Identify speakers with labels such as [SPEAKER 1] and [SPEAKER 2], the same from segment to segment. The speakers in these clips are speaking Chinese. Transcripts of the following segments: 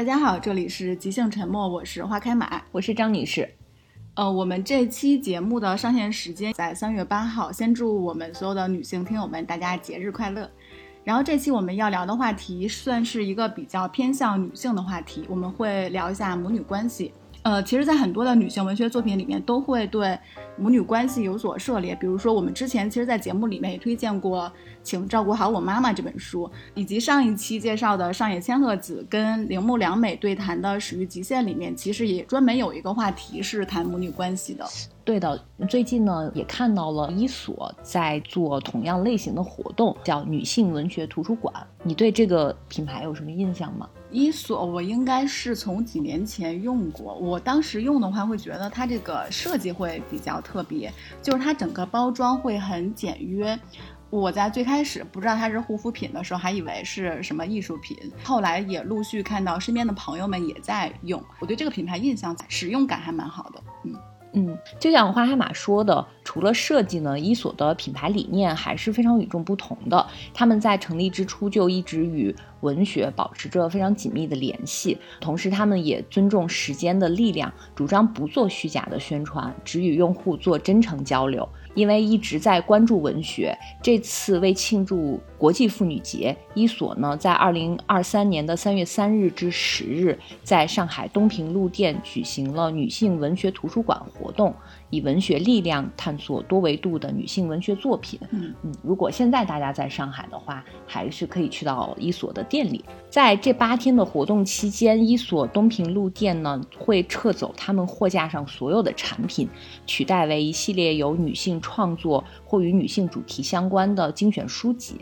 [SPEAKER 1] 大家好，这里是即兴沉默，我是花开马，
[SPEAKER 2] 我是张女士。
[SPEAKER 1] 呃，我们这期节目的上线时间在三月八号，先祝我们所有的女性听友们大家节日快乐。然后这期我们要聊的话题算是一个比较偏向女性的话题，我们会聊一下母女关系。呃，其实，在很多的女性文学作品里面，都会对母女关系有所涉猎。比如说，我们之前其实，在节目里面也推荐过《请照顾好我妈妈》这本书，以及上一期介绍的上野千鹤子跟铃木良美对谈的《始于极限》里面，其实也专门有一个话题是谈母女关系的。
[SPEAKER 2] 对的，最近呢也看到了伊索在做同样类型的活动，叫女性文学图书馆。你对这个品牌有什么印象吗？
[SPEAKER 1] 伊索我应该是从几年前用过，我当时用的话会觉得它这个设计会比较特别，就是它整个包装会很简约。我在最开始不知道它是护肤品的时候，还以为是什么艺术品，后来也陆续看到身边的朋友们也在用，我对这个品牌印象使用感还蛮好的，嗯。
[SPEAKER 2] 嗯，就像花海马说的，除了设计呢，伊索的品牌理念还是非常与众不同的。他们在成立之初就一直与文学保持着非常紧密的联系，同时他们也尊重时间的力量，主张不做虚假的宣传，只与用户做真诚交流。因为一直在关注文学，这次为庆祝国际妇女节，伊索呢在二零二三年的三月三日至十日，在上海东平路店举行了女性文学图书馆活动。以文学力量探索多维度的女性文学作品。
[SPEAKER 1] 嗯
[SPEAKER 2] 嗯，如果现在大家在上海的话，还是可以去到伊索的店里。在这八天的活动期间，伊索东平路店呢会撤走他们货架上所有的产品，取代为一系列由女性创作或与女性主题相关的精选书籍。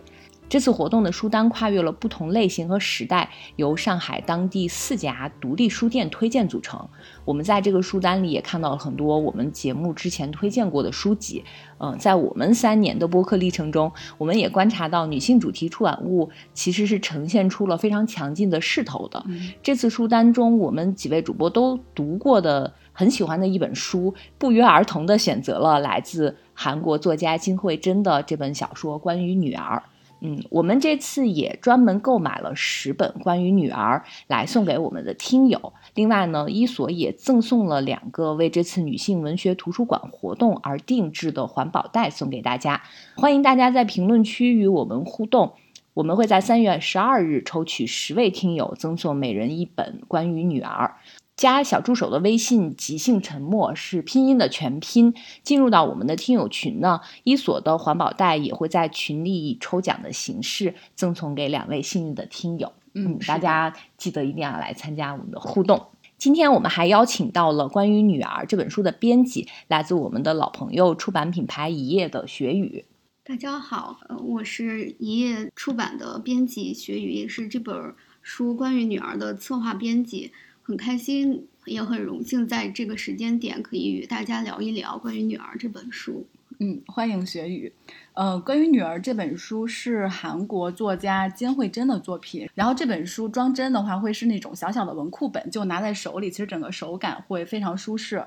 [SPEAKER 2] 这次活动的书单跨越了不同类型和时代，由上海当地四家独立书店推荐组成。我们在这个书单里也看到了很多我们节目之前推荐过的书籍。嗯，在我们三年的播客历程中，我们也观察到女性主题出版物其实是呈现出了非常强劲的势头的。这次书单中，我们几位主播都读过的、很喜欢的一本书，不约而同地选择了来自韩国作家金惠珍的这本小说《关于女儿》。嗯，我们这次也专门购买了十本关于女儿来送给我们的听友。另外呢，伊索也赠送了两个为这次女性文学图书馆活动而定制的环保袋送给大家。欢迎大家在评论区与我们互动，我们会在三月十二日抽取十位听友赠送每人一本关于女儿。加小助手的微信“即兴沉默”是拼音的全拼。进入到我们的听友群呢，伊索的环保袋也会在群里以抽奖的形式赠送给两位幸运的听友。
[SPEAKER 1] 嗯，
[SPEAKER 2] 大家记得一定要来参加我们的互动。今天我们还邀请到了关于女儿这本书的编辑，来自我们的老朋友出版品牌一页的学宇。
[SPEAKER 3] 大家好，呃，我是一页出版的编辑学宇，也是这本书关于女儿的策划编辑。很开心，也很荣幸在这个时间点可以与大家聊一聊关于女儿这本书。
[SPEAKER 1] 嗯，欢迎雪雨。呃，关于女儿这本书是韩国作家金惠珍的作品。然后这本书装帧的话，会是那种小小的文库本，就拿在手里，其实整个手感会非常舒适。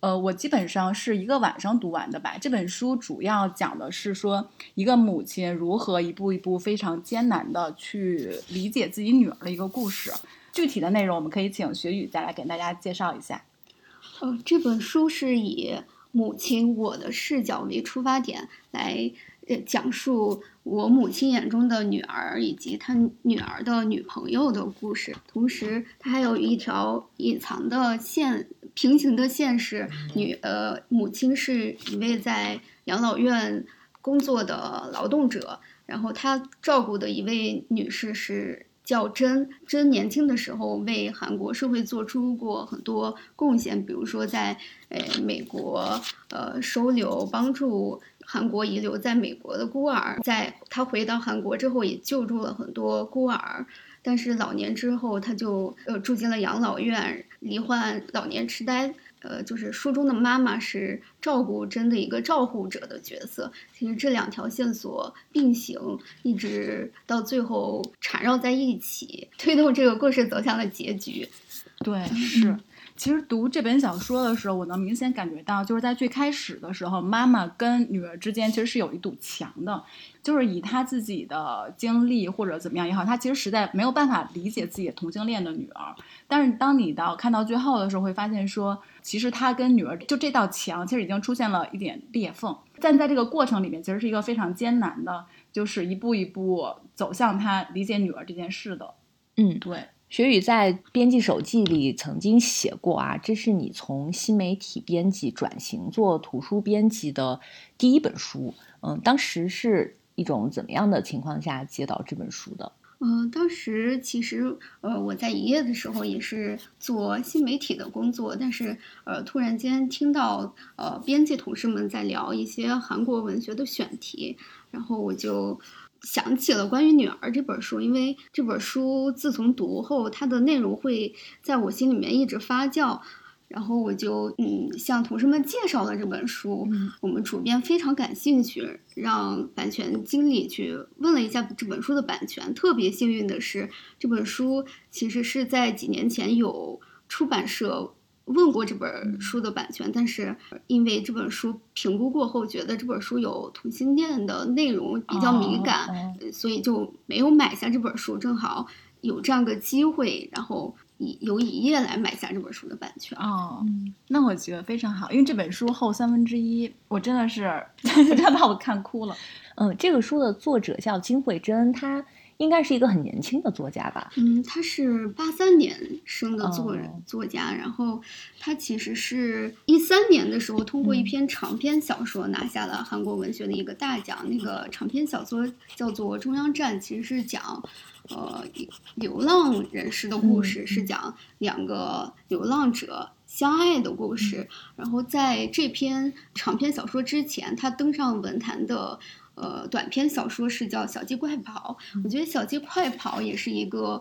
[SPEAKER 1] 呃，我基本上是一个晚上读完的吧。这本书主要讲的是说，一个母亲如何一步一步非常艰难的去理解自己女儿的一个故事。具体的内容，我们可以请学宇再来给大家介绍一下。
[SPEAKER 3] 呃，这本书是以母亲我的视角为出发点，来呃讲述我母亲眼中的女儿以及她女儿的女朋友的故事。同时，它还有一条隐藏的线，平行的线是女呃母亲是一位在养老院工作的劳动者，然后她照顾的一位女士是。叫真真年轻的时候为韩国社会做出过很多贡献，比如说在呃美国呃收留帮助韩国遗留在美国的孤儿，在他回到韩国之后也救助了很多孤儿，但是老年之后他就呃住进了养老院，罹患老年痴呆。呃，就是书中的妈妈是照顾真的一个照顾者的角色。其实这两条线索并行，一直到最后缠绕在一起，推动这个故事走向了结局。
[SPEAKER 1] 对，是其实读这本小说的时候，我能明显感觉到，就是在最开始的时候，妈妈跟女儿之间其实是有一堵墙的，就是以她自己的经历或者怎么样也好，她其实实在没有办法理解自己同性恋的女儿。但是当你到看到最后的时候，会发现说，其实她跟女儿就这道墙其实已经出现了一点裂缝，但在这个过程里面，其实是一个非常艰难的，就是一步一步走向她理解女儿这件事的。
[SPEAKER 2] 嗯，
[SPEAKER 1] 对。
[SPEAKER 2] 雪雨在编辑手记里曾经写过啊，这是你从新媒体编辑转型做图书编辑的第一本书。嗯，当时是一种怎么样的情况下接到这本书的？
[SPEAKER 3] 嗯，当时其实呃我在营业的时候也是做新媒体的工作，但是呃突然间听到呃编辑同事们在聊一些韩国文学的选题，然后我就。想起了关于女儿这本书，因为这本书自从读后，它的内容会在我心里面一直发酵，然后我就嗯向同事们介绍了这本书。我们主编非常感兴趣，让版权经理去问了一下这本书的版权。特别幸运的是，这本书其实是在几年前有出版社。问过这本书的版权，但是因为这本书评估过后觉得这本书有同性恋的内容比较敏感，所以就没有买下这本书。正好有这样个机会，然后以由以业来买下这本书的版权。
[SPEAKER 1] 哦，那我觉得非常好，因为这本书后三分之一，我真的是真的把我看哭了。
[SPEAKER 2] 嗯，这个书的作者叫金惠珍，她。应该是一个很年轻的作家吧？
[SPEAKER 3] 嗯，他是八三年生的作作家，然后他其实是一三年的时候通过一篇长篇小说拿下了韩国文学的一个大奖。那个长篇小说叫做《中央站》，其实是讲呃流浪人士的故事，是讲两个流浪者相爱的故事。然后在这篇长篇小说之前，他登上文坛的。呃，短篇小说是叫《小鸡快跑》，我觉得《小鸡快跑》也是一个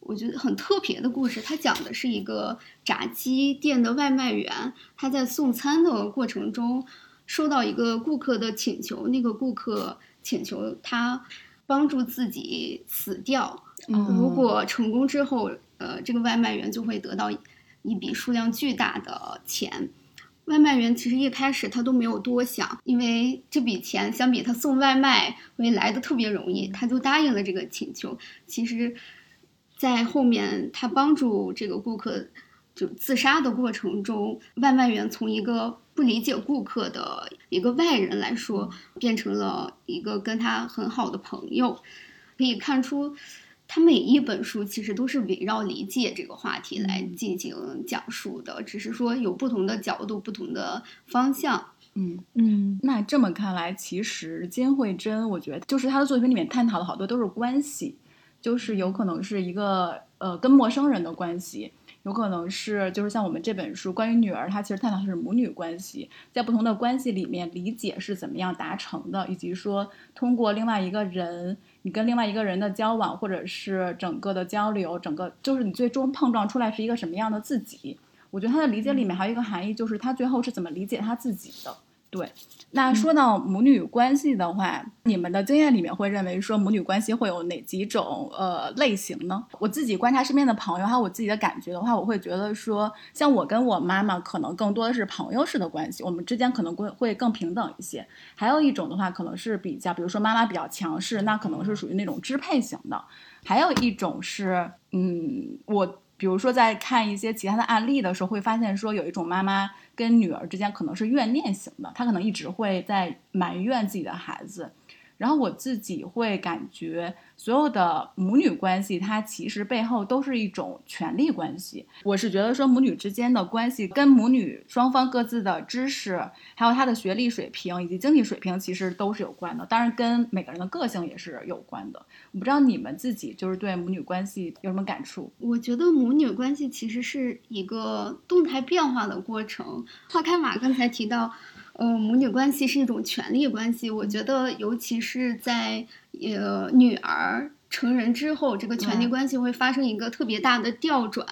[SPEAKER 3] 我觉得很特别的故事。它讲的是一个炸鸡店的外卖员，他在送餐的过程中收到一个顾客的请求，那个顾客请求他帮助自己死掉，如果成功之后，呃，这个外卖员就会得到一笔数量巨大的钱。外卖员其实一开始他都没有多想，因为这笔钱相比他送外卖会来的特别容易，他就答应了这个请求。其实，在后面他帮助这个顾客就自杀的过程中，外卖员从一个不理解顾客的一个外人来说，变成了一个跟他很好的朋友，可以看出。他每一本书其实都是围绕理解这个话题来进行讲述的，只是说有不同的角度、不同的方向。
[SPEAKER 1] 嗯嗯，那这么看来，其实金惠珍，我觉得就是他的作品里面探讨的好多都是关系，就是有可能是一个呃跟陌生人的关系。有可能是，就是像我们这本书关于女儿，她其实探讨的是母女关系，在不同的关系里面理解是怎么样达成的，以及说通过另外一个人，你跟另外一个人的交往，或者是整个的交流，整个就是你最终碰撞出来是一个什么样的自己。我觉得他的理解里面还有一个含义，就是他最后是怎么理解他自己的。对，那说到母女关系的话，你们的经验里面会认为说母女关系会有哪几种呃类型呢？我自己观察身边的朋友，还有我自己的感觉的话，我会觉得说，像我跟我妈妈可能更多的是朋友式的关系，我们之间可能会会更平等一些。还有一种的话，可能是比较，比如说妈妈比较强势，那可能是属于那种支配型的。还有一种是，嗯，我比如说在看一些其他的案例的时候，会发现说有一种妈妈。跟女儿之间可能是怨念型的，她可能一直会在埋怨自己的孩子。然后我自己会感觉，所有的母女关系，它其实背后都是一种权力关系。我是觉得说，母女之间的关系跟母女双方各自的知识，还有她的学历水平以及经济水平，其实都是有关的。当然，跟每个人的个性也是有关的。我不知道你们自己就是对母女关系有什么感触？
[SPEAKER 3] 我觉得母女关系其实是一个动态变化的过程。花开马刚才提到。嗯，母女关系是一种权力关系。我觉得，尤其是在呃女儿成人之后，这个权力关系会发生一个特别大的调转。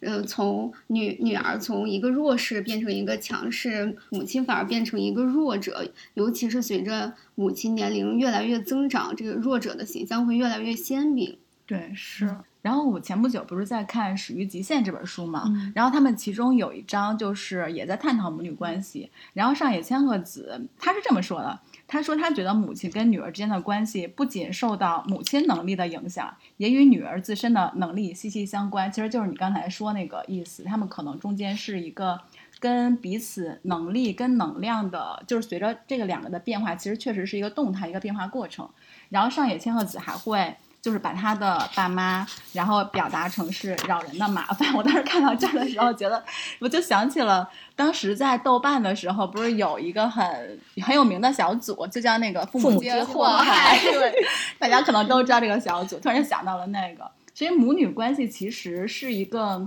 [SPEAKER 3] 呃，从女女儿从一个弱势变成一个强势，母亲反而变成一个弱者。尤其是随着母亲年龄越来越增长，这个弱者的形象会越来越鲜明。
[SPEAKER 1] 对，是。然后我前不久不是在看《始于极限》这本书嘛，
[SPEAKER 2] 嗯
[SPEAKER 1] 然后他们其中有一章就是也在探讨母女关系。然后上野千鹤子她是这么说的，她说她觉得母亲跟女儿之间的关系不仅受到母亲能力的影响，也与女儿自身的能力息息相关。其实就是你刚才说那个意思，他们可能中间是一个。跟彼此能力跟能量的，就是随着这个两个的变化，其实确实是一个动态一个变化过程。然后上野千鹤子还会就是把他的爸妈，然后表达成是扰人的麻烦。我当时看到这儿的时候，觉得我就想起了当时在豆瓣的时候，不是有一个很很有名的小组，就叫那个父
[SPEAKER 2] 父母
[SPEAKER 1] 皆
[SPEAKER 2] 皆祸
[SPEAKER 1] 害。
[SPEAKER 2] 害
[SPEAKER 1] 对，大家可能都知道这个小组，突然想到了那个。所以母女关系其实是一个。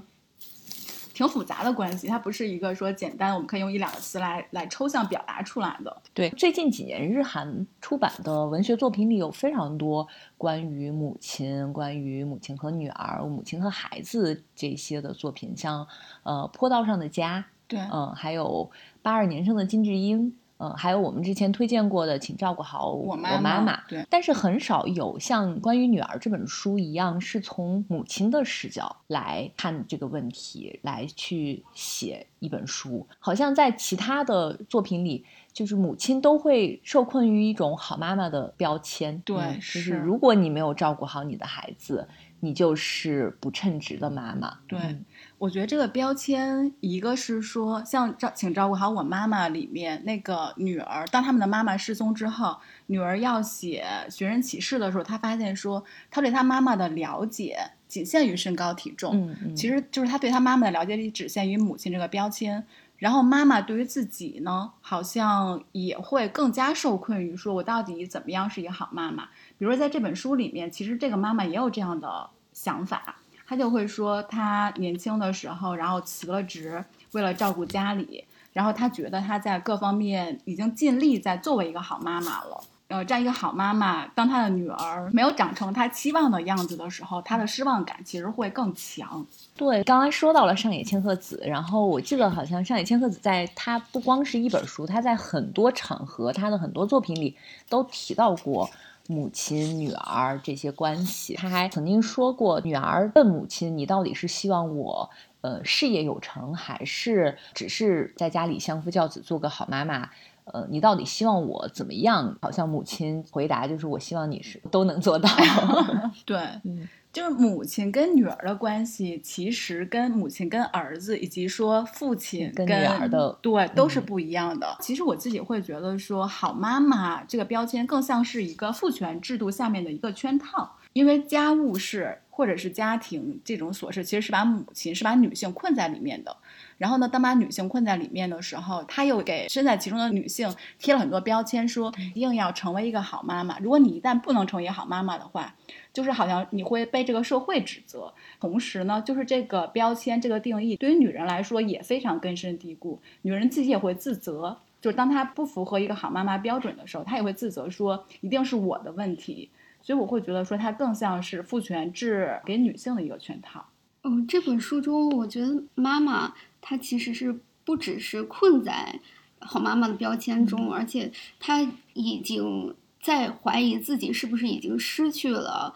[SPEAKER 1] 挺复杂的关系，它不是一个说简单，我们可以用一两个词来来抽象表达出来的。
[SPEAKER 2] 对，最近几年日韩出版的文学作品里有非常多关于母亲、关于母亲和女儿、母亲和孩子这些的作品，像呃《坡道上的家》，
[SPEAKER 1] 对，
[SPEAKER 2] 嗯、还有八二年生的金智英。嗯，还有我们之前推荐过的，请照顾好我
[SPEAKER 1] 妈
[SPEAKER 2] 妈妈。
[SPEAKER 1] 对，
[SPEAKER 2] 但是很少有像关于女儿这本书一样，是从母亲的视角来看这个问题，来去写一本书。好像在其他的作品里，就是母亲都会受困于一种好妈妈的标签。
[SPEAKER 1] 对
[SPEAKER 2] 嗯就是
[SPEAKER 1] 是
[SPEAKER 2] 如果你没有照顾好你的孩子，你就是不称职的妈妈。
[SPEAKER 1] 对
[SPEAKER 2] 嗯
[SPEAKER 1] 我觉得这个标签，一个是说，像照请照顾好我妈妈里面那个女儿，当他们的妈妈失踪之后，女儿要写寻人启事的时候，她发现说，她对她妈妈的了解仅限于身高体重，
[SPEAKER 2] 嗯嗯，
[SPEAKER 1] 其实就是她对她妈妈的了解里只限于母亲这个标签。然后妈妈对于自己呢，好像也会更加受困于说，我到底怎么样是一个好妈妈？比如说在这本书里面，其实这个妈妈也有这样的想法。他就会说，他年轻的时候，然后辞了职，为了照顾家里，然后他觉得他在各方面已经尽力在作为一个好妈妈了。呃，这样一个好妈妈，当她的女儿没有长成她期望的样子的时候，她的失望感其实会更强。
[SPEAKER 2] 对，刚才说到了上野千鹤子，然后我记得好像上野千鹤子在她不光是一本书，她在很多场合，她的很多作品里都提到过母亲、女儿这些关系。他还曾经说过，女儿问母亲：“你到底是希望我呃事业有成，还是只是在家里相夫教子，做个好妈妈？”呃，你到底希望我怎么样？好像母亲回答就是：“我希望你是都能做到。
[SPEAKER 1] 对，
[SPEAKER 2] 嗯
[SPEAKER 1] 就是母亲跟女儿的关系，其实跟母亲跟儿子，以及说父亲
[SPEAKER 2] 跟女儿的
[SPEAKER 1] 对都是
[SPEAKER 2] 嗯
[SPEAKER 1] 不一样的。其实我自己会觉得说，好妈妈这个标签更像是一个父权制度下面的一个圈套，因为家务事或者是家庭这种琐事，其实是把母亲是把女性困在里面的。然后呢，当把女性困在里面的时候，他又给身在其中的女性贴了很多标签，说一定要成为一个好妈妈。如果你一旦不能成为好妈妈的话，就是好像你会被这个社会指责。同时呢，就是这个标签、这个定义对于女人来说也非常根深蒂固，女人自己也会自责。就是当她不符合一个好妈妈标准的时候，她也会自责说一定是我的问题。所以我会觉得说，它更像是父权制给女性的一个圈套。
[SPEAKER 3] 嗯，这本书中，我觉得妈妈她其实是不只是困在好妈妈的标签中，而且她已经在怀疑自己是不是已经失去了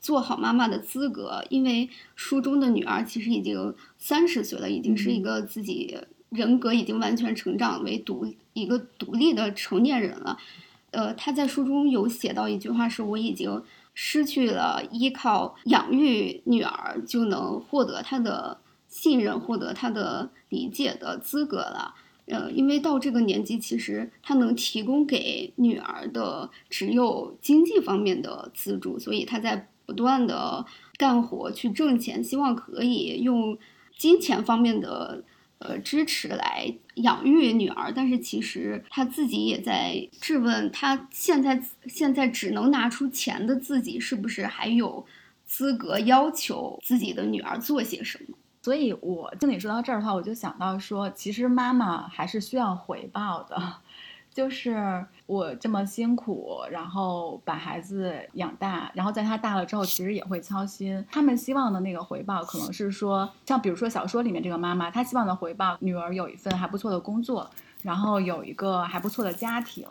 [SPEAKER 3] 做好妈妈的资格，因为书中的女儿其实已经三十岁了，已经是一个自己人格已经完全成长为独一个独立的成年人了。呃，她在书中有写到一句话是：“我已经。”失去了依靠养育女儿就能获得她的信任、获得她的理解的资格了。呃，因为到这个年纪，其实他能提供给女儿的只有经济方面的资助，所以他在不断的干活去挣钱，希望可以用金钱方面的。呃，支持来养育女儿，但是其实他自己也在质问，他现在现在只能拿出钱的自己，是不是还有资格要求自己的女儿做些什么？
[SPEAKER 1] 所以，我听你说到这儿的话，我就想到说，其实妈妈还是需要回报的。就是我这么辛苦，然后把孩子养大，然后在他大了之后，其实也会操心。他们希望的那个回报，可能是说，像比如说小说里面这个妈妈，她希望的回报，女儿有一份还不错的工作，然后有一个还不错的家庭，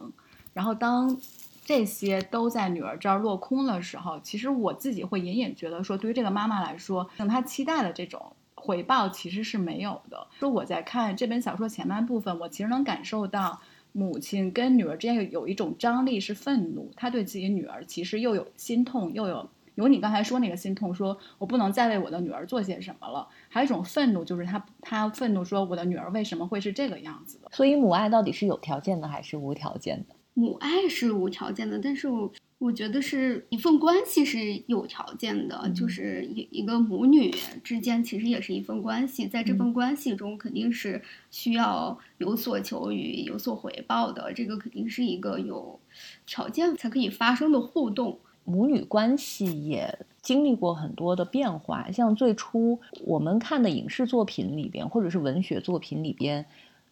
[SPEAKER 1] 然后当这些都在女儿这儿落空的时候，其实我自己会隐隐觉得说，对于这个妈妈来说，等她期待的这种回报其实是没有的。说我在看这本小说前半部分，我其实能感受到母亲跟女儿之间有有一种张力，是愤怒。她对自己女儿其实又有心痛，又有有你刚才说那个心痛，说我不能再为我的女儿做些什么了。还有一种愤怒，就是她她愤怒说我的女儿为什么会是这个样子的。
[SPEAKER 2] 所以母爱到底是有条件的还是无条件的？
[SPEAKER 3] 母爱是无条件的，但是我我觉得是一份关系是有条件的，就是一一个母女之间其实也是一份关系，在这份关系中肯定是需要有所求与有所回报的，这个肯定是一个有条件才可以发生的互动。
[SPEAKER 2] 母女关系也经历过很多的变化，像最初我们看的影视作品里边，或者是文学作品里边。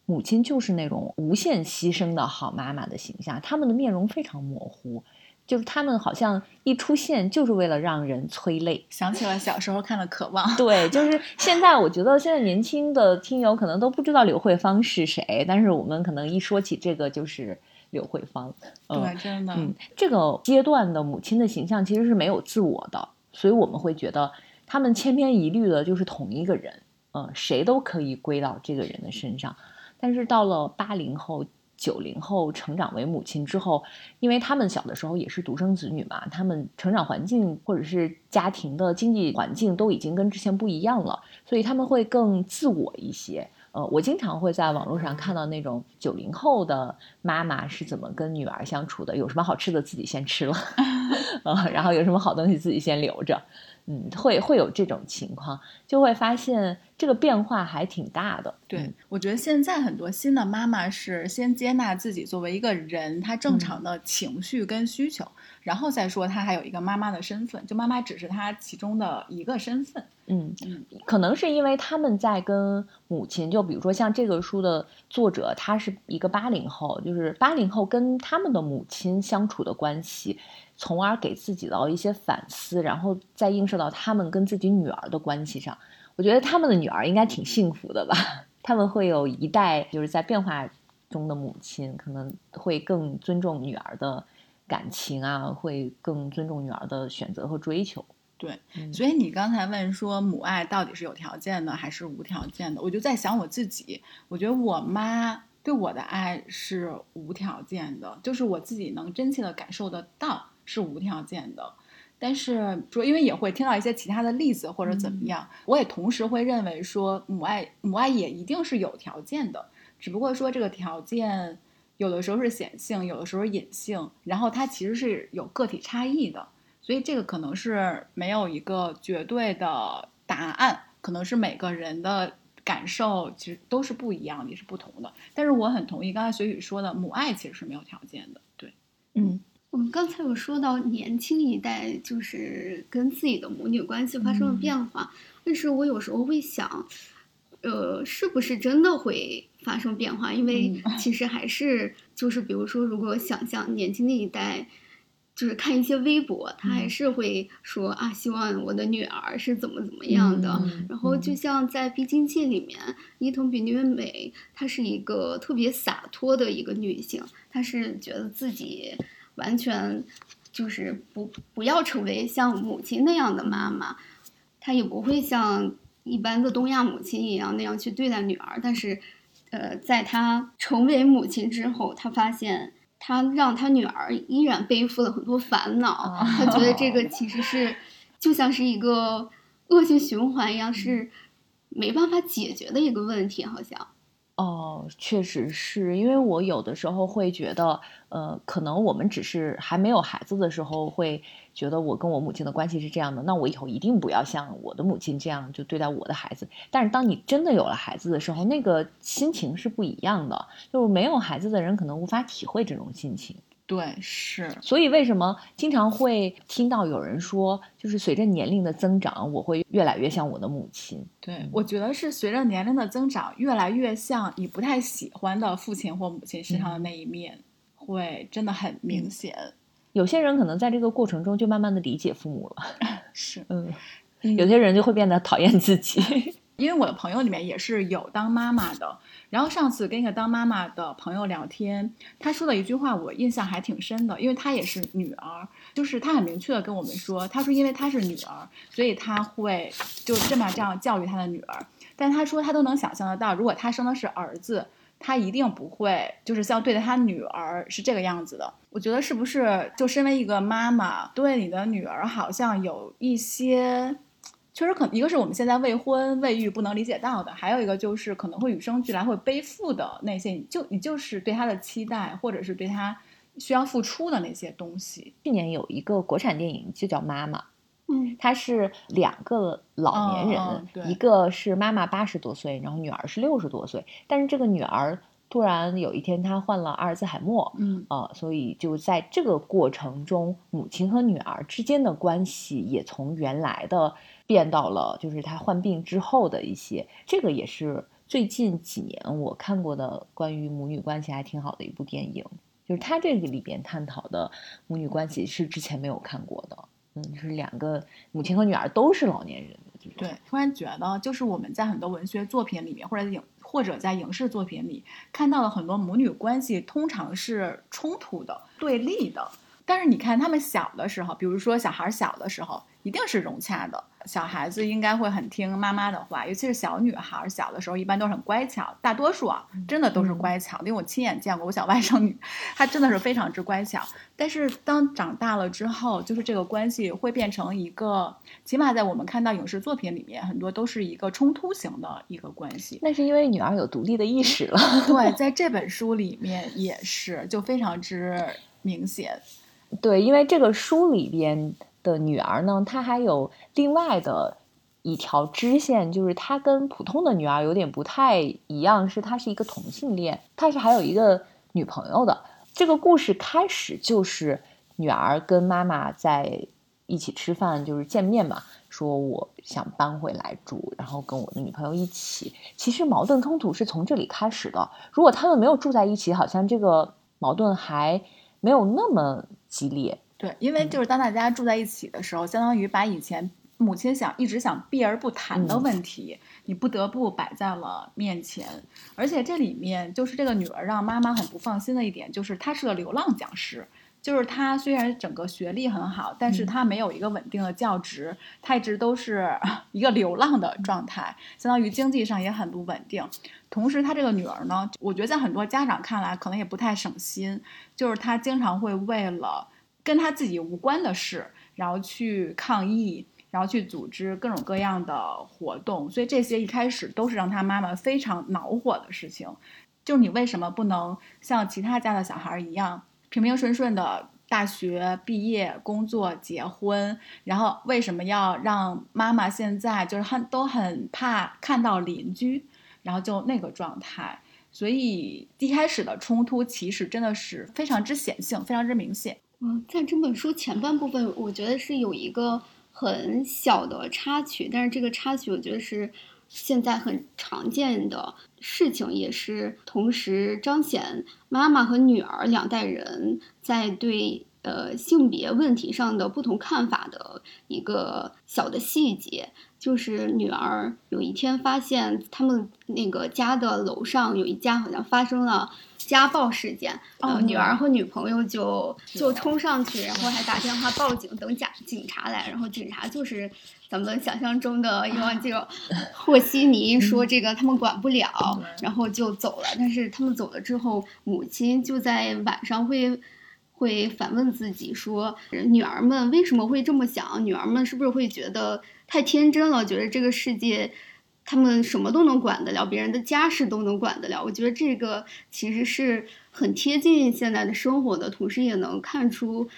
[SPEAKER 2] 母亲就是那种无限牺牲的好妈妈的形象，他们的面容非常模糊，就是他们好像一出现就是为了让人催泪。
[SPEAKER 1] 想起了小时候看的《渴望》，
[SPEAKER 2] 对，就是现在我觉得现在年轻的听友可能都不知道刘慧芳是谁，但是我们可能一说起这个就是刘慧芳。
[SPEAKER 1] 对，真的，
[SPEAKER 2] 嗯，这个阶段的母亲的形象其实是没有自我的，所以我们会觉得他们千篇一律的就是同一个人，嗯，谁都可以归到这个人的身上。但是到了八零后、九零后成长为母亲之后，因为他们小的时候也是独生子女嘛，他们成长环境或者是家庭的经济环境都已经跟之前不一样了，所以他们会更自我一些。呃，我经常会在网络上看到那种九零后的妈妈是怎么跟女儿相处的，有什么好吃的自己先吃了，呃，然后有什么好东西自己先留着。嗯，会会有这种情况，就会发现这个变化还挺大的。
[SPEAKER 1] 对，我觉得现在很多新的妈妈是先接纳自己作为一个人，她正常的情绪跟需求，然后再说她还有一个妈妈的身份，就妈妈只是她其中的一个身份。
[SPEAKER 2] 嗯嗯，可能是因为他们在跟母亲，就比如说像这个书的作者，他是一个八零后，就是八零后跟他们的母亲相处的关系。从而给自己到一些反思，然后再映射到他们跟自己女儿的关系上。我觉得他们的女儿应该挺幸福的吧？他们会有一代就是在变化中的母亲，可能会更尊重女儿的感情啊，会更尊重女儿的选择和追求。
[SPEAKER 1] 对，所以你刚才问说母爱到底是有条件的还是无条件的？我就在想我自己，我觉得我妈对我的爱是无条件的，就是我自己能真切的感受得到。是无条件的，但是说，因为也会听到一些其他的例子或者怎么样，我也同时会认为说，母爱母爱也一定是有条件的，只不过说这个条件有的时候是显性，有的时候隐性，然后它其实是有个体差异的，所以这个可能是没有一个绝对的答案，可能是每个人的感受其实都是不一样，也是不同的。但是我很同意刚才学宇说的，母爱其实是没有条件的，对，
[SPEAKER 2] 嗯。
[SPEAKER 3] 我们刚才有说到年轻一代就是跟自己的母女关系发生了变化，但是我有时候会想，呃，是不是真的会发生变化？因为其实还是就是比如说，如果想象年轻的一代，就是看一些微博，他还是会说啊，希望我的女儿是怎么怎么样的。然后就像在《必经记》里面，伊藤比女美，她是一个特别洒脱的一个女性，她是觉得自己。完全就是不不要成为像母亲那样的妈妈，她也不会像一般的东亚母亲一样那样去对待女儿。但是，呃，在她成为母亲之后，她发现她让她女儿依然背负了很多烦恼。她觉得这个 其实是就像是一个恶性循环一样，是没办法解决的一个问题，好像。
[SPEAKER 2] 哦，确实是因为我有的时候会觉得，呃，可能我们只是还没有孩子的时候会觉得我跟我母亲的关系是这样的，那我以后一定不要像我的母亲这样就对待我的孩子。但是当你真的有了孩子的时候，那个心情是不一样的，就是没有孩子的人可能无法体会这种心情。
[SPEAKER 1] 对，是，
[SPEAKER 2] 所以为什么经常会听到有人说，就是随着年龄的增长，我会越来越像我的母亲。
[SPEAKER 1] 对，我觉得是随着年龄的增长，越来越像你不太喜欢的父亲或母亲身上的那一面，会真的很明显。
[SPEAKER 2] 有些人可能在这个过程中就慢慢的理解父母了。
[SPEAKER 1] 是，
[SPEAKER 2] 嗯，有些人就会变得讨厌自己。
[SPEAKER 1] 因为我的朋友里面也是有当妈妈的。然后上次跟一个当妈妈的朋友聊天，他说了一句话，我印象还挺深的，因为他也是女儿，就是他很明确的跟我们说，他说因为他是女儿，所以他会就这么这样教育他的女儿。但他说他都能想象得到，如果他生的是儿子。他一定不会，就是像对待他女儿是这个样子的。我觉得是不是就身为一个妈妈，对你的女儿好像有一些，确实可能一个是我们现在未婚未育不能理解到的，还有一个就是可能会与生俱来会背负的那些，就你就是对他的期待，或者是对他需要付出的那些东西。
[SPEAKER 2] 去年有一个国产电影就叫《妈妈》。
[SPEAKER 3] 嗯，
[SPEAKER 2] 它是两个老年
[SPEAKER 1] 人，
[SPEAKER 2] 一个是妈妈八十多岁，然后女儿是六十多岁。但是这个女儿突然有一天他患了阿尔兹海默，
[SPEAKER 1] 嗯，
[SPEAKER 2] 呃，所以就在这个过程中，母亲和女儿之间的关系也从原来的变到了，就是他患病之后的一些。这个也是最近几年我看过的关于母女关系还挺好的一部电影，就是他这个里边探讨的母女关系是之前没有看过的。嗯，就是两个母亲和女儿都是老年人。
[SPEAKER 1] 对，突然觉得，就是我们在很多文学作品里面，或者影或者在影视作品里看到了很多母女关系，通常是冲突的、对立的。但是你看他们小的时候，比如说小孩小的时候，一定是融洽的。小孩子应该会很听妈妈的话，尤其是小女孩小的时候，一般都是很乖巧。大多数啊，真的都是乖巧，因为我亲眼见过我小外甥女，她真的是非常之乖巧。但是当长大了之后，就是这个关系会变成一个，起码在我们看到影视作品里面，很多都是一个冲突型的一个关系。
[SPEAKER 2] 那是因为女儿有独立的意识了。
[SPEAKER 1] 对，在这本书里面也是，就非常之明显。
[SPEAKER 2] 对，因为这个书里边的女儿呢，她还有另外的一条支线，就是她跟普通的女儿有点不太一样，是她是一个同性恋，她是还有一个女朋友的。这个故事开始就是女儿跟妈妈在一起吃饭，就是见面嘛，说我想搬回来住，然后跟我的女朋友一起。其实矛盾冲突是从这里开始的。如果他们没有住在一起，好像这个矛盾还没有那么。激烈，
[SPEAKER 1] 对，因为就是当大家住在一起的时候，相当于把以前母亲想一直想避而不谈的问题，你不得不摆在了面前。而且这里面就是这个女儿让妈妈很不放心的一点，就是她是个流浪讲师，就是她虽然整个学历很好，但是她没有一个稳定的教职，她一直都是 一个流浪的状态，相当于经济上也很不稳定。同时，她这个女儿呢，我觉得在很多家长看来可能也不太省心，就是她经常会为了跟他自己无关的事，然后去抗议，然后去组织各种各样的活动。所以这些一开始都是让他妈妈非常恼火的事情。就是你为什么不能像其他家的小孩一样平平顺顺的大学毕业、工作、结婚？然后为什么要让妈妈现在就是很都很怕看到邻居？然后就那个状态，所以一开始的冲突其实真的是非常之显性，非常之明显。
[SPEAKER 3] 嗯，在这本书前半部分，我觉得是有一个很小的插曲，但是这个插曲我觉得是现在很常见的事情，也是同时彰显妈妈和女儿两代人在对呃性别问题上的不同看法的一个小的细节。就是女儿有一天发现他们那个家的楼上有一家好像发生了家暴事件，呃，女儿和女朋友就就冲上去，然后还打电话报警，等假警察来，然后警察就是咱们想象中的一个这个 和稀泥，说这个他们管不了，然后就走了。但是他们走了之后，母亲就在晚上会会反问自己说，女儿们为什么会这么想？女儿们是不是会觉得？太天真了，觉得这个世界，他们什么都能管得了，别人的家事都能管得了。我觉得这个其实是很贴近现在的生活的，同时也能看出，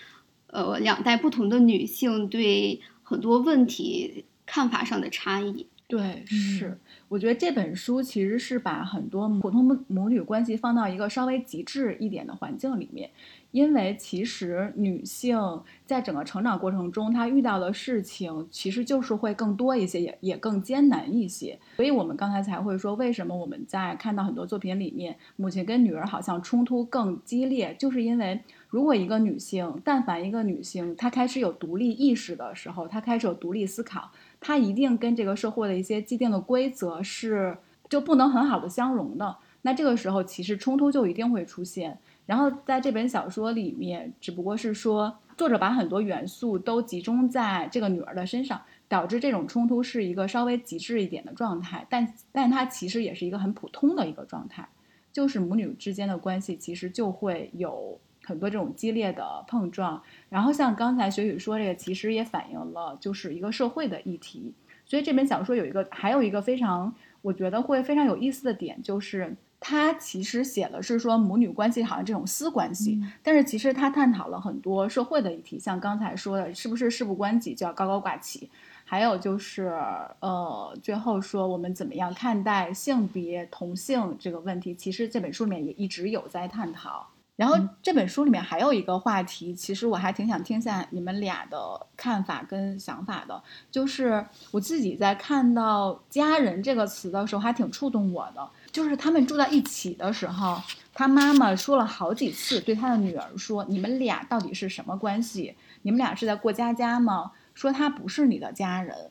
[SPEAKER 3] 呃，两代不同的女性对很多问题看法上的差异。
[SPEAKER 1] 对，是，我觉得这本书其实是把很多普通母母女关系放到一个稍微极致一点的环境里面。因为其实女性在整个成长过程中，她遇到的事情其实就是会更多一些，也也更艰难一些。所以我们刚才才会说，为什么我们在看到很多作品里面，母亲跟女儿好像冲突更激烈，就是因为如果一个女性，但凡一个女性，她开始有独立意识的时候，她开始有独立思考，它一定跟这个社会的一些既定的规则是就不能很好的相容的。那这个时候，其实冲突就一定会出现。然后在这本小说里面，只不过是说作者把很多元素都集中在这个女儿的身上，导致这种冲突是一个稍微极致一点的状态。但但它其实也是一个很普通的一个状态，就是母女之间的关系其实就会有很多这种激烈的碰撞。然后像刚才雪雨说这个，其实也反映了就是一个社会的议题。所以这本小说有一个还有一个非常我觉得会非常有意思的点就是。它其实写的是说母女关系好像这种私关系，但是其实它探讨了很多社会的议题，像刚才说的，是不是事不关己就要高高挂起，还有就是呃，最后说我们怎么样看待性别同性这个问题，其实这本书里面也一直有在探讨。然后这本书里面还有一个话题，其实我还挺想听下你们俩的看法跟想法的，就是我自己在看到“家人”这个词的时候，还挺触动我的。就是他们住在一起的时候，他妈妈说了好几次，对他的女儿说：“你们俩到底是什么关系？你们俩是在过家家吗？”说他不是你的家人。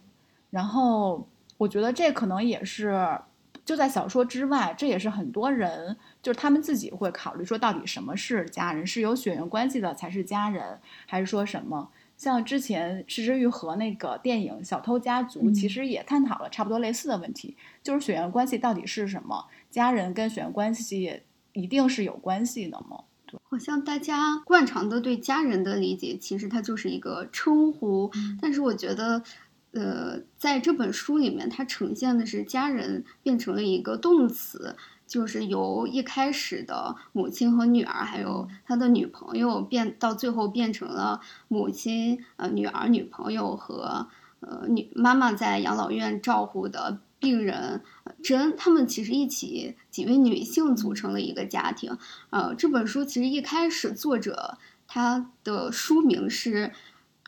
[SPEAKER 1] 然后我觉得这可能也是就在小说之外，这也是很多人就是他们自己会考虑说，到底什么是家人？是有血缘关系的才是家人，还是说什么？像之前石之愈和那个电影《小偷家族》，其实也探讨了差不多类似的问题，就是血缘关系到底是什么？家人跟血缘关系一定是有关系的吗？
[SPEAKER 3] 好像大家惯常的对家人的理解，其实它就是一个称呼。但是我觉得，呃，在这本书里面，它呈现的是家人变成了一个动词。就是由一开始的母亲和女儿，还有他的女朋友，变到最后变成了母亲、呃女儿、女朋友和呃女妈妈在养老院照顾的病人真，他们其实一起几位女性组成了一个家庭。呃，这本书其实一开始作者他的书名是。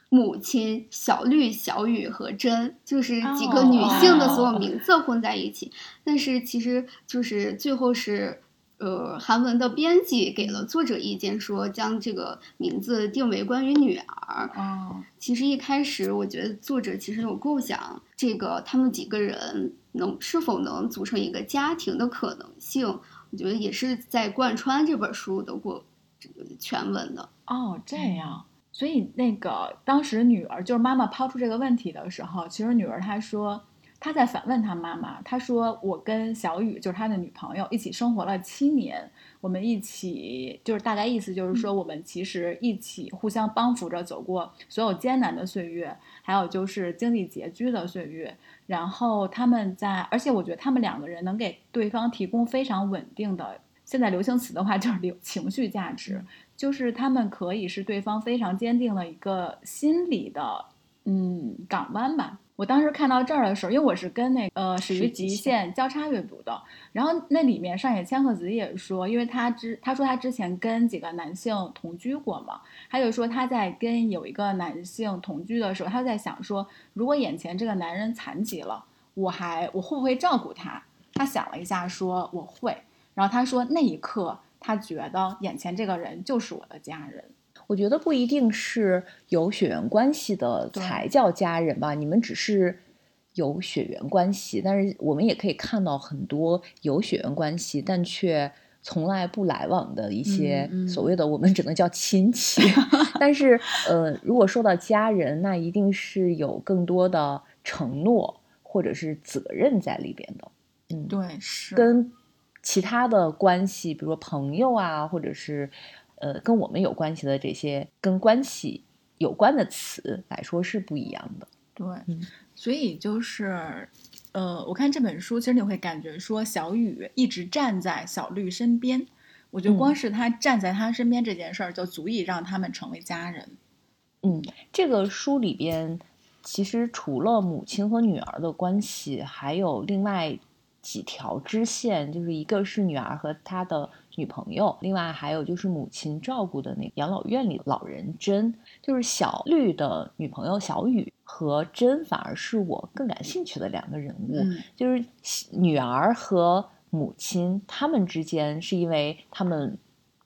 [SPEAKER 3] 母亲小绿、小雨和珍，就是几个女性的所有名字混在一起。但是其实就是最后是，呃，韩文的编辑给了作者意见，说将这个名字定为关于女儿。
[SPEAKER 1] 哦，
[SPEAKER 3] 其实一开始我觉得作者其实有构想，这个他们几个人能是否能组成一个家庭的可能性，我觉得也是在贯穿这本书的过这个全文的。
[SPEAKER 1] 哦，这样。所以那个当时女儿就是妈妈抛出这个问题的时候，其实女儿她说她在反问她妈妈，她说我跟小雨就是她的女朋友一起生活了七年，我们一起就是大概意思就是说我们其实一起互相帮扶着走过所有艰难的岁月，还有就是经济拮据的岁月，然后他们在，而且我觉得他们两个人能给对方提供非常稳定的，现在流行词的话就是流情绪价值。就是他们可以是对方非常坚定的一个心理的，嗯，港湾吧。我当时看到这儿的时候，因为我是跟那呃始于极限交叉阅读的，然后那里面上野千鹤子也说，因为他之他说他之前跟几个男性同居过嘛，还有说他在跟有一个男性同居的时候，他在想说，如果眼前这个男人残疾了，我还我会不会照顾他？他想了一下，说我会。然后他说那一刻。他觉得眼前这个人就是我的家人。
[SPEAKER 2] 我觉得不一定是有血缘关系的才叫家人吧，你们只是有血缘关系，但是我们也可以看到很多有血缘关系但却从来不来往的一些所谓的我们只能叫亲戚。但是呃，如果说到家人，那一定是有更多的承诺或者是责任在里边的。
[SPEAKER 1] 嗯，对，是
[SPEAKER 2] 跟。其他的关系，比如说朋友啊，或者是，呃，跟我们有关系的这些跟关系有关的词来说是不一样的。
[SPEAKER 1] 对，所以就是，呃，我看这本书，其实你会感觉说，小雨一直站在小绿身边，我觉得光是他站在他身边这件事儿，就足以让他们成为家人。
[SPEAKER 2] 嗯，这个书里边其实除了母亲和女儿的关系，还有另外。几条支线，就是一个是女儿和她的女朋友，另外还有就是母亲照顾的那个养老院里老人珍，就是小绿的女朋友小雨和珍，反而是我更感兴趣的两个人物。就是女儿和母亲他们之间，是因为他们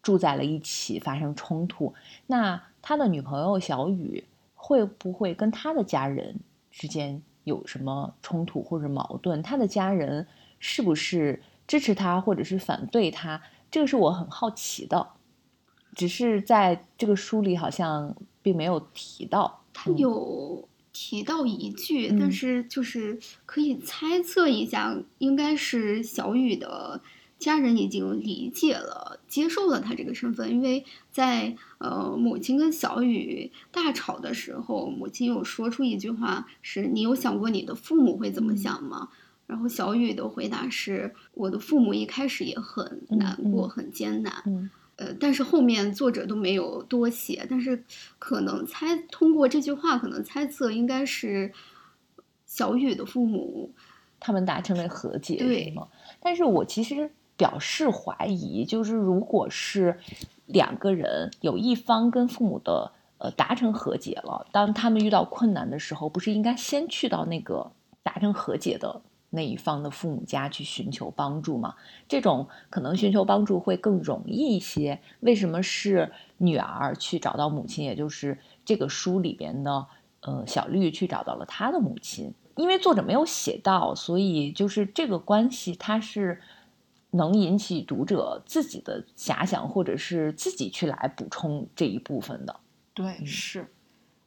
[SPEAKER 2] 住在了一起，发生冲突。那他的女朋友小雨会不会跟他的家人之间有什么冲突或者矛盾？他的家人是不是支持他或者是反对他？这个是我很好奇的。只是在这个书里好像并没有提到。
[SPEAKER 3] 他有提到一句，
[SPEAKER 2] 嗯
[SPEAKER 3] 但是就是可以猜测一下，应该是小雨的家人已经理解了、接受了他这个身份，因为在呃母亲跟小雨大吵的时候，母亲有说出一句话是：“你有想过你的父母会怎么想吗？”然后小雨的回答是：“我的父母一开始也很难过、
[SPEAKER 2] 嗯
[SPEAKER 3] 很艰难。”
[SPEAKER 2] 嗯
[SPEAKER 3] 呃，但是后面作者都没有多写，但是可能猜通过这句话，可能猜测应该是小雨的父母。
[SPEAKER 2] 他们达成了和解，
[SPEAKER 3] 对
[SPEAKER 2] 吗？但是我其实表示怀疑，就是如果是两个人有一方跟父母的呃达成和解了，当他们遇到困难的时候，不是应该先去到那个达成和解的那一方的父母家去寻求帮助嘛？这种可能寻求帮助会更容易一些。为什么是女儿去找到母亲，也就是这个书里边的呃小绿去找到了她的母亲？因为作者没有写到，所以就是这个关系，它是能引起读者自己的遐想，或者是自己去来补充这一部分的。
[SPEAKER 1] 对，
[SPEAKER 2] 嗯
[SPEAKER 1] 是。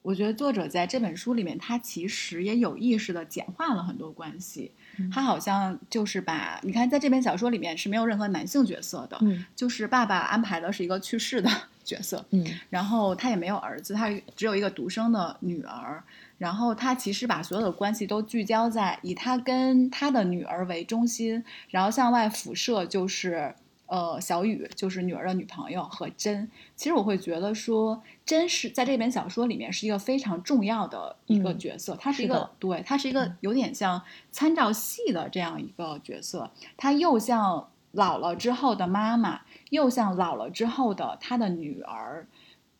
[SPEAKER 1] 我觉得作者在这本书里面，他其实也有意识的简化了很多关系。
[SPEAKER 2] 嗯
[SPEAKER 1] 他好像就是把，你看，在这本小说里面是没有任何男性角色的，
[SPEAKER 2] 嗯
[SPEAKER 1] 就是爸爸安排的是一个去世的 角色，
[SPEAKER 2] 嗯
[SPEAKER 1] 然后他也没有儿子，他只有一个独生的女儿。然后他其实把所有的关系都聚焦在以他跟他的女儿为中心，然后向外辐射就是呃小雨，就是女儿的女朋友和真。其实我会觉得说，真是在这本小说里面是一个非常重要的一个
[SPEAKER 2] 嗯
[SPEAKER 1] 角色，她是一个
[SPEAKER 2] 是
[SPEAKER 1] 对，她是一个有点像参照系的这样一个角色，她又像老了之后的妈妈，又像老了之后的她的女儿，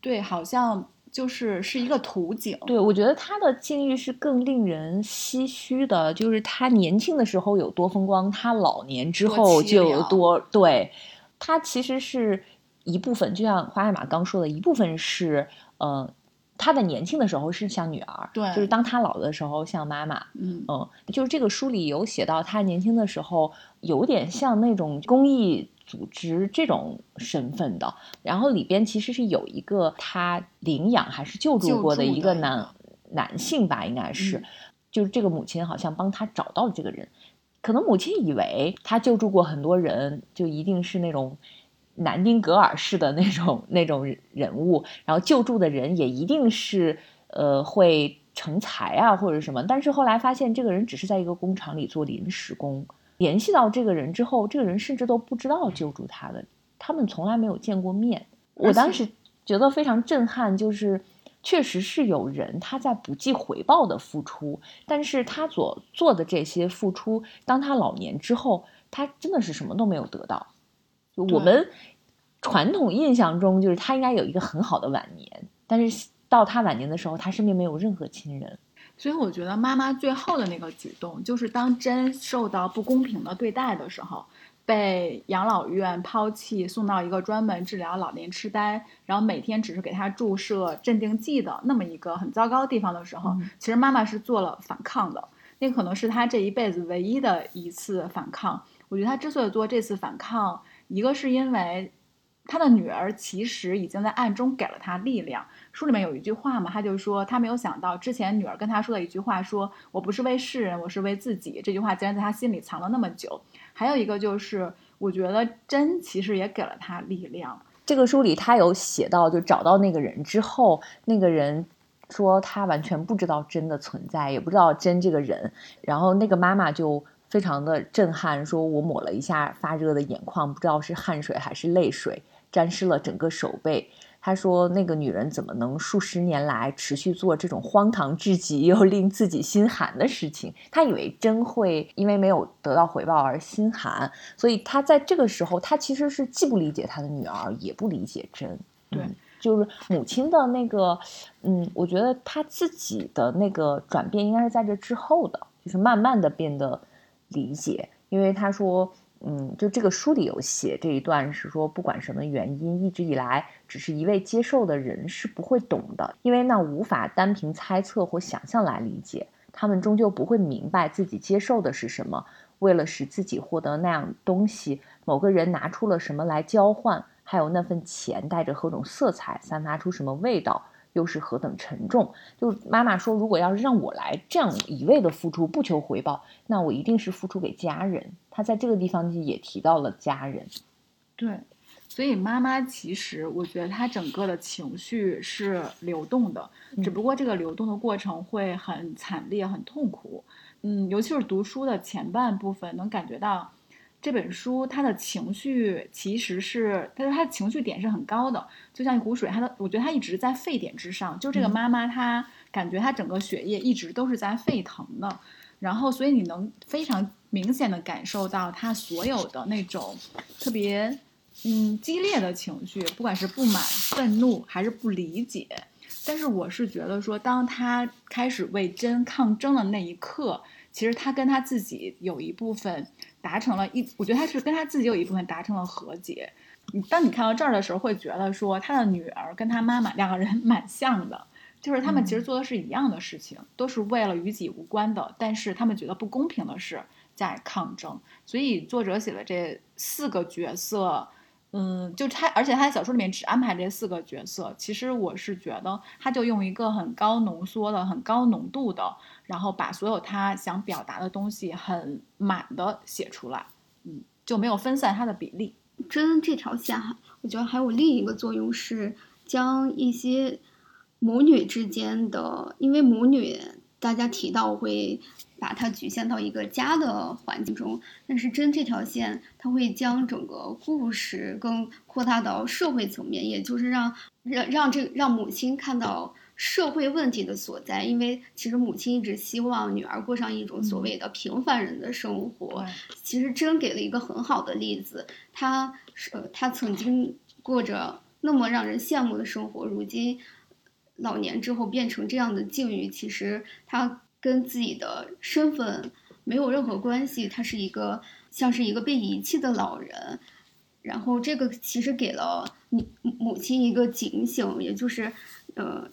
[SPEAKER 1] 对，好像就是是一个图景。
[SPEAKER 2] 对，我觉得他的境遇是更令人唏嘘的，就是他年轻的时候有多风光，他老年之后就有
[SPEAKER 1] 凉
[SPEAKER 2] 多对。他其实是一部分，就像花海马刚说的，一部分是呃，他的年轻的时候是像女儿，
[SPEAKER 1] 对
[SPEAKER 2] 就是当他老的时候像妈妈，
[SPEAKER 1] 嗯，
[SPEAKER 2] 嗯，就是这个书里有写到，他年轻的时候有点像那种公益组织这种身份的，然后里边其实是有一个他领养还是救助过的
[SPEAKER 1] 一
[SPEAKER 2] 一个男男性吧，应该是，
[SPEAKER 1] 嗯
[SPEAKER 2] 就是这个母亲好像帮他找到了这个人，可能母亲以为他救助过很多人，就一定是那种。南丁格尔式的那种那种人物，然后救助的人也一定是呃会成才啊或者什么，但是后来发现这个人只是在一个工厂里做临时工。联系到这个人之后，这个人甚至都不知道救助他的，他们从来没有见过面。我当时觉得非常震撼，就是确实是有人他在不计回报的付出，但是他所做的这些付出，当他老年之后，他真的是什么都没有得到。就我们传统印象中，就是他应该有一个很好的晚年，但是到他晚年的时候，他身边没有任何亲人。
[SPEAKER 1] 所以我觉得妈妈最后的那个举动，就是当真受到不公平的对待的时候，被养老院抛弃，送到一个专门治疗老年痴呆，然后每天只是给他注射镇定剂的那么一个很糟糕的地方的时候，
[SPEAKER 2] 嗯
[SPEAKER 1] 其实妈妈是做了反抗的。那可能是她这一辈子唯一的一次反抗。我觉得她之所以做这次反抗，一个是因为他的女儿其实已经在暗中给了他力量。书里面有一句话嘛，他就说他没有想到之前女儿跟他说的一句话说，我不是为世人，我是为自己。这句话竟然在他心里藏了那么久。还有一个就是，我觉得真其实也给了他力量。
[SPEAKER 2] 这个书里他有写到，就找到那个人之后，那个人说他完全不知道真的存在，也不知道真这个人。然后那个妈妈就非常的震撼，说我抹了一下发热的眼眶，不知道是汗水还是泪水，沾湿了整个手背。他说：“那个女人怎么能数十年来持续做这种荒唐至极又令自己心寒的事情？他以为真会因为没有得到回报而心寒，所以他在这个时候，他其实是既不理解他的女儿，也不理解真。
[SPEAKER 1] 对
[SPEAKER 2] 嗯就是母亲的那个，嗯，我觉得他自己的那个转变应该是在这之后的，就是慢慢的变得理解，因为他说。”嗯，就这个书里有写这一段是说，不管什么原因，一直以来只是一味接受的人是不会懂的，因为那无法单凭猜测或想象来理解，他们终究不会明白自己接受的是什么。为了使自己获得那样东西，某个人拿出了什么来交换，还有那份钱带着何种色彩，散发出什么味道。又是何等沉重！就妈妈说，如果要是让我来这样一味的付出，不求回报，那我一定是付出给家人。她在这个地方也提到了家人。
[SPEAKER 1] 对，所以妈妈其实我觉得她整个的情绪是流动的，只不过这个流动的过程会很惨烈、很痛苦。嗯，尤其是读书的前半部分，能感觉到。这本书，他的情绪其实是，他说他的情绪点是很高的，就像一股水，他的，我觉得他一直在沸点之上。就这个妈妈，她感觉她整个血液一直都是在沸腾的，然后所以你能非常明显的感受到她所有的那种特别嗯激烈的情绪，不管是不满、愤怒还是不理解。但是我是觉得说，当他开始为真抗争的那一刻，其实他跟他自己有一部分。达成了一，我觉得他是跟他自己有一部分达成了和解。你当你看到这儿的时候，会觉得说他的女儿跟他妈妈两个人 蛮像的，就是他们其实做的是一样的事情，都是为了与己无关的，但是他们觉得不公平的事在抗争。所以作者写的这四个角色。嗯，就他，而且他在小说里面只安排这四个角色。其实我是觉得，他就用一个很高浓缩的、很高浓度的，然后把所有他想表达的东西很满的写出来。嗯，就没有分散他的比例。
[SPEAKER 3] 真这条线哈，我觉得还有另一个作用是将一些母女之间的，因为母女大家提到会。把它局限到一个家的环境中，但是真这条线，它会将整个故事更扩大到社会层面，也就是让让让这让母亲看到社会问题的所在。因为其实母亲一直希望女儿过上一种所谓的平凡人的生活。其实真给了一个很好的例子，她呃她曾经过着那么让人羡慕的生活，如今老年之后变成这样的境遇，其实她。跟自己的身份没有任何关系，她是一个像是一个被遗弃的老人，然后这个其实给了母母亲一个警醒，也就是，呃，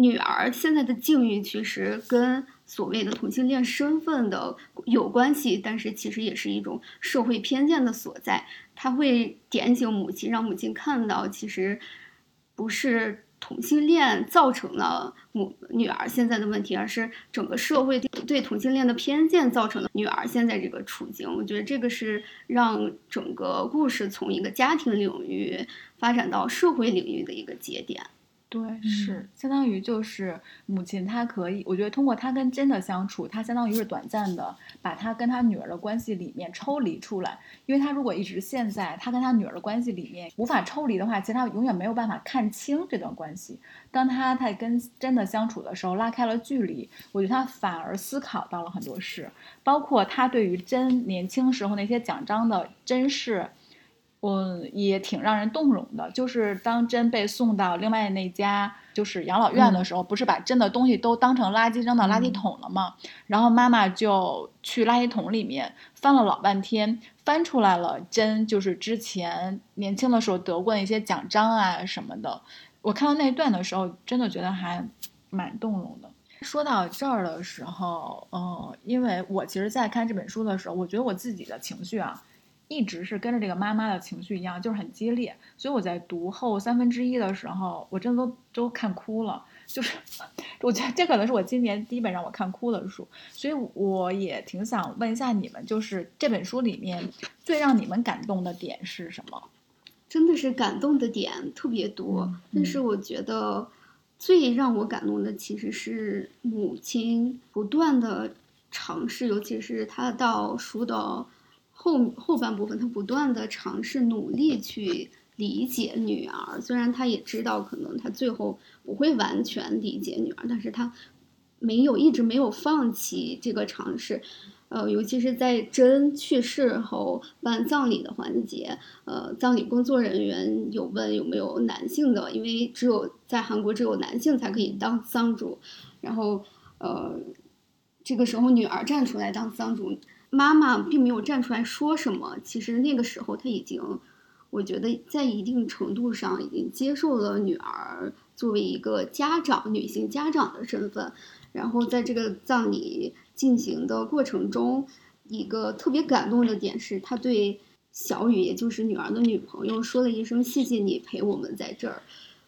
[SPEAKER 3] 女儿现在的境遇其实跟所谓的同性恋身份的有关系，但是其实也是一种社会偏见的所在，他会点醒母亲，让母亲看到其实不是。同性恋造成了母女儿现在的问题，而是整个社会对同性恋的偏见造成了女儿现在这个处境。我觉得这个是让整个故事从一个家庭领域发展到社会领域的一个节点。
[SPEAKER 1] 对，是相当于就是母亲，她可以，我觉得通过她跟真的相处，她相当于是短暂的把她跟她女儿的关系里面抽离出来，因为她如果一直陷在她跟她女儿的关系里面无法抽离的话，其实她永远没有办法看清这段关系。当她在跟真的相处的时候拉开了距离，我觉得她反而思考到了很多事，包括她对于真年轻时候那些奖章的珍视。嗯，也挺让人动容的。就是当真被送到另外那家就是养老院的时候，不是把真的东西都当成垃圾扔到垃圾桶了吗？然后妈妈就去垃圾桶里面翻了老半天，翻出来了真就是之前年轻的时候得过一些奖章啊什么的。我看到那段的时候，真的觉得还蛮动容的。说到这儿的时候，嗯，因为我其实，在看这本书的时候，我觉得我自己的情绪啊。一直是跟着这个妈妈的情绪一样，就是很激烈。所以我在读后三分之一的时候，我真的都都看哭了。就是 我觉得这可能是我今年第一本让我看哭的书。所以我也挺想问一下你们，就是这本书里面最让你们感动的点是什么？
[SPEAKER 3] 真的是感动的点特别多，但是我觉得最让我感动的其实是母亲不断的尝试，尤其是她到书的。后后半部分，他不断的尝试努力去理解女儿，虽然他也知道可能他最后不会完全理解女儿，但是他没有一直没有放弃这个尝试。呃，尤其是在真去世后办葬礼的环节，呃，葬礼工作人员有问有没有男性的，因为只有在韩国只有男性才可以当丧主，然后呃，这个时候女儿站出来当丧主。妈妈并没有站出来说什么，其实那个时候他已经，我觉得在一定程度上已经接受了女儿作为一个家长、女性家长的身份。然后在这个葬礼进行的过程中，一个特别感动的点是，他对小雨，也就是女儿的女朋友，说了一声“谢谢你陪我们在这儿”。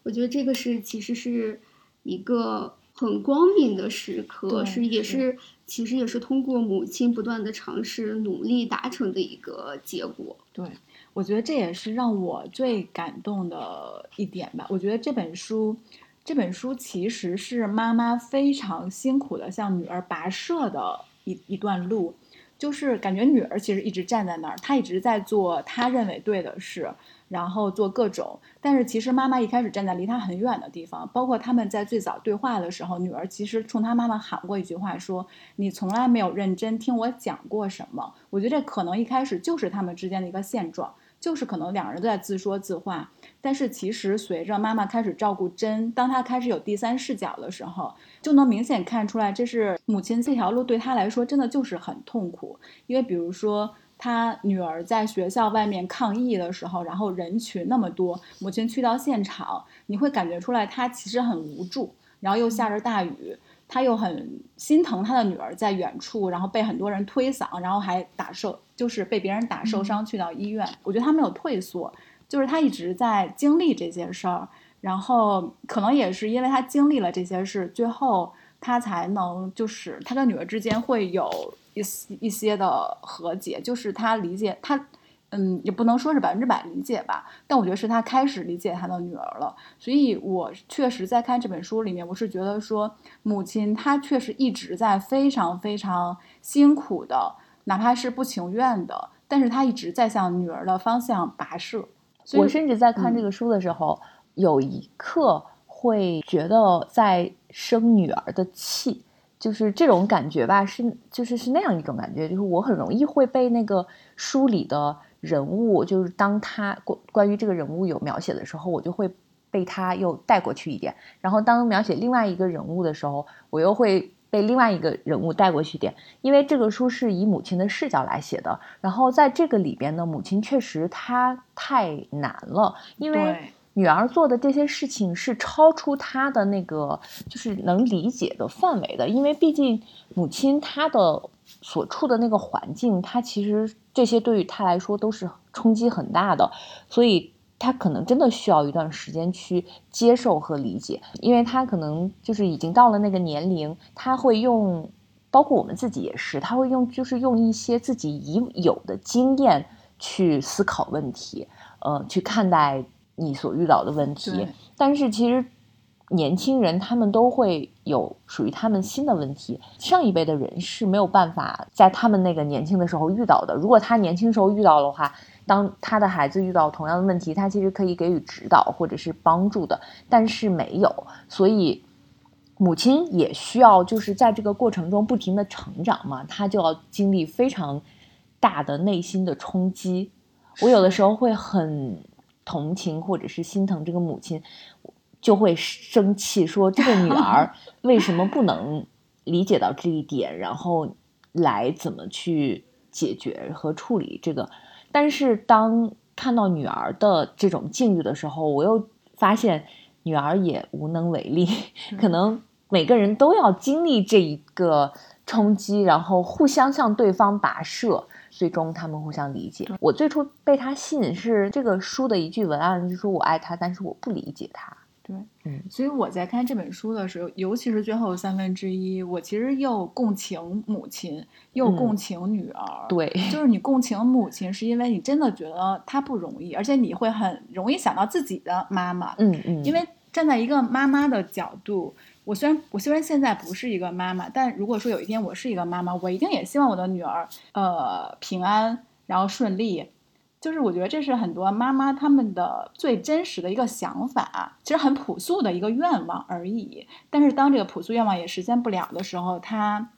[SPEAKER 3] 我觉得这个是其实是一个。很光明的时刻，是也是其实也是通过母亲不断的尝试努力达成的一个结果。
[SPEAKER 1] 对，我觉得这也是让我最感动的一点吧。我觉得这本书，这本书其实是妈妈非常辛苦的向女儿跋涉的一一段路，就是感觉女儿其实一直站在那儿，她一直在做她认为对的事。然后做各种，但是其实妈妈一开始站在离她很远的地方，包括他们在最早对话的时候，女儿其实冲她妈妈喊过一句话，说你从来没有认真听我讲过什么。我觉得这可能一开始就是他们之间的一个现状，就是可能两人都在自说自话。但是其实随着妈妈开始照顾真，当她开始有第三视角的时候，就能明显看出来，这是母亲这条路对她来说真的就是很痛苦，因为比如说。他女儿在学校外面抗议的时候，然后人群那么多，母亲去到现场，你会感觉出来，她其实很无助，然后又下着大雨，她又很心疼他的女儿在远处，然后被很多人推搡，然后还打受，就是被别人打受伤去到医院。我觉得他没有退缩，就是他一直在经历这些事儿，然后可能也是因为他经历了这些事，最后他才能就是他跟女儿之间会有。一些一些的和解，就是他理解他，嗯，也不能说是百分之百理解吧，但我觉得是他开始理解他的女儿了。所以我确实在看这本书里面，我是觉得说，母亲她确实一直在非常非常辛苦的，哪怕是不情愿的，但是她一直在向女儿的方向跋涉。
[SPEAKER 2] 我甚至在看这个书的时候，有一刻会觉得在生女儿的气。就是这种感觉吧，是就是是那样一种感觉，就是我很容易会被那个书里的人物，就是当他关关于这个人物有描写的时候，我就会被他又带过去一点，然后当描写另外一个人物的时候，我又会被另外一个人物带过去点，因为这个书是以母亲的视角来写的，然后在这个里边呢，母亲确实她太难了，因为。女儿做的这些事情是超出她的那个就是能理解的范围的，因为毕竟母亲她的所处的那个环境，她其实这些对于她来说都是冲击很大的，所以她可能真的需要一段时间去接受和理解，因为她可能就是已经到了那个年龄，她会用，包括我们自己也是，她会用就是用一些自己已有的经验去思考问题，呃，去看待。你所遇到的问题，但是其实年轻人他们都会有属于他们新的问题，上一辈的人是没有办法在他们那个年轻的时候遇到的。如果他年轻时候遇到的话，当他的孩子遇到同样的问题，他其实可以给予指导或者是帮助的，但是没有，所以母亲也需要就是在这个过程中不停的成长嘛，他就要经历非常大的内心的冲击。我有的时候会很。同情或者是心疼这个母亲，就会生气，说这个女儿 为什么不能理解到这一点，然后来怎么去解决和处理这个。但是当看到女儿的这种境遇的时候，我又发现女儿也无能为力，可能每个人都要经历这一个冲击，然后互相向对方跋涉。最终他们互相理解。我最初被他吸引是这个书的一句文案，就说我爱他，但是我不理解他。
[SPEAKER 1] 对，嗯，所以我在看这本书的时候，尤其是最后三分之一，我其实又共情母亲，又共情女儿。
[SPEAKER 2] 对，
[SPEAKER 1] 就是你共情母亲，是因为你真的觉得她不容易，而且你会很容易想到自己的妈妈。
[SPEAKER 2] 嗯嗯，
[SPEAKER 1] 因为站在一个妈妈的角度。我虽然我虽然现在不是一个妈妈，但如果说有一天我是一个妈妈，我一定也希望我的女儿呃平安，然后顺利。就是我觉得这是很多妈妈他们的最真实的一个想法，其实很朴素的一个愿望而已。但是当这个朴素愿望也实现不了的时候，她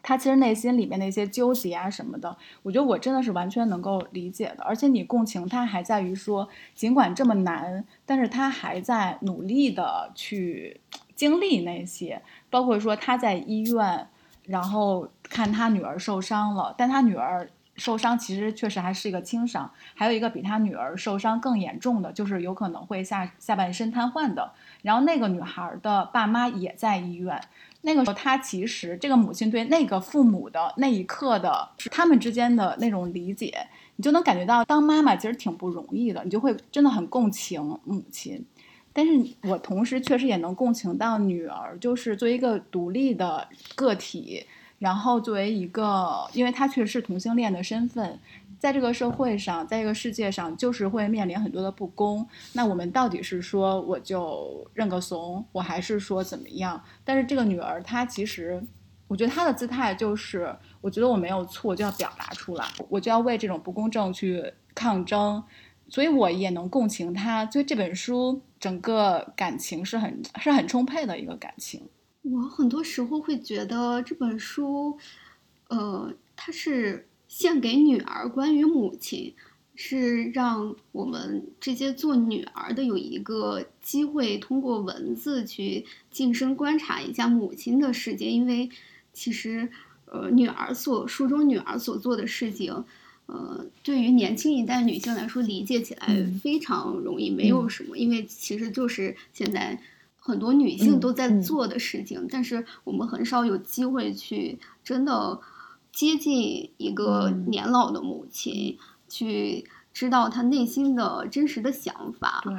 [SPEAKER 1] 她其实内心里面那些纠结啊什么的，我觉得我真的是完全能够理解的。而且你共情她还在于说，尽管这么难，但是她还在努力的去。经历那些，包括说他在医院，然后看他女儿受伤了，但他女儿受伤其实确实还是一个轻伤，还有一个比他女儿受伤更严重的，就是有可能会下下半身瘫痪的。然后那个女孩的爸妈也在医院。那个时候，他其实这个母亲对那个父母的那一刻的他们之间的那种理解，你就能感觉到当妈妈其实挺不容易的，你就会真的很共情母亲。但是我同时确实也能共情到女儿，就是作为一个独立的个体，然后作为一个，因为她确实是同性恋的身份，在这个社会上，在这个世界上，就是会面临很多的不公。那我们到底是说我就认个怂，我还是说怎么样？但是这个女儿她其实，我觉得她的姿态就是，我觉得我没有错，就要表达出来，我就要为这种不公正去抗争。所以我也能共情他，所以这本书整个感情是很是很充沛的一个感情。
[SPEAKER 3] 我很多时候会觉得这本书，呃，它是献给女儿，关于母亲，是让我们这些做女儿的有一个机会，通过文字去近身观察一下母亲的世界，因为其实，呃，女儿所书中女儿所做的事情。呃，对于年轻一代女性来说，理解起来非常容易，没有什么，因为其实就是现在很多女性都在做的事情，但是我们很少有机会去真的接近一个年老的母亲，去知道她内心的真实的想法。
[SPEAKER 1] 对。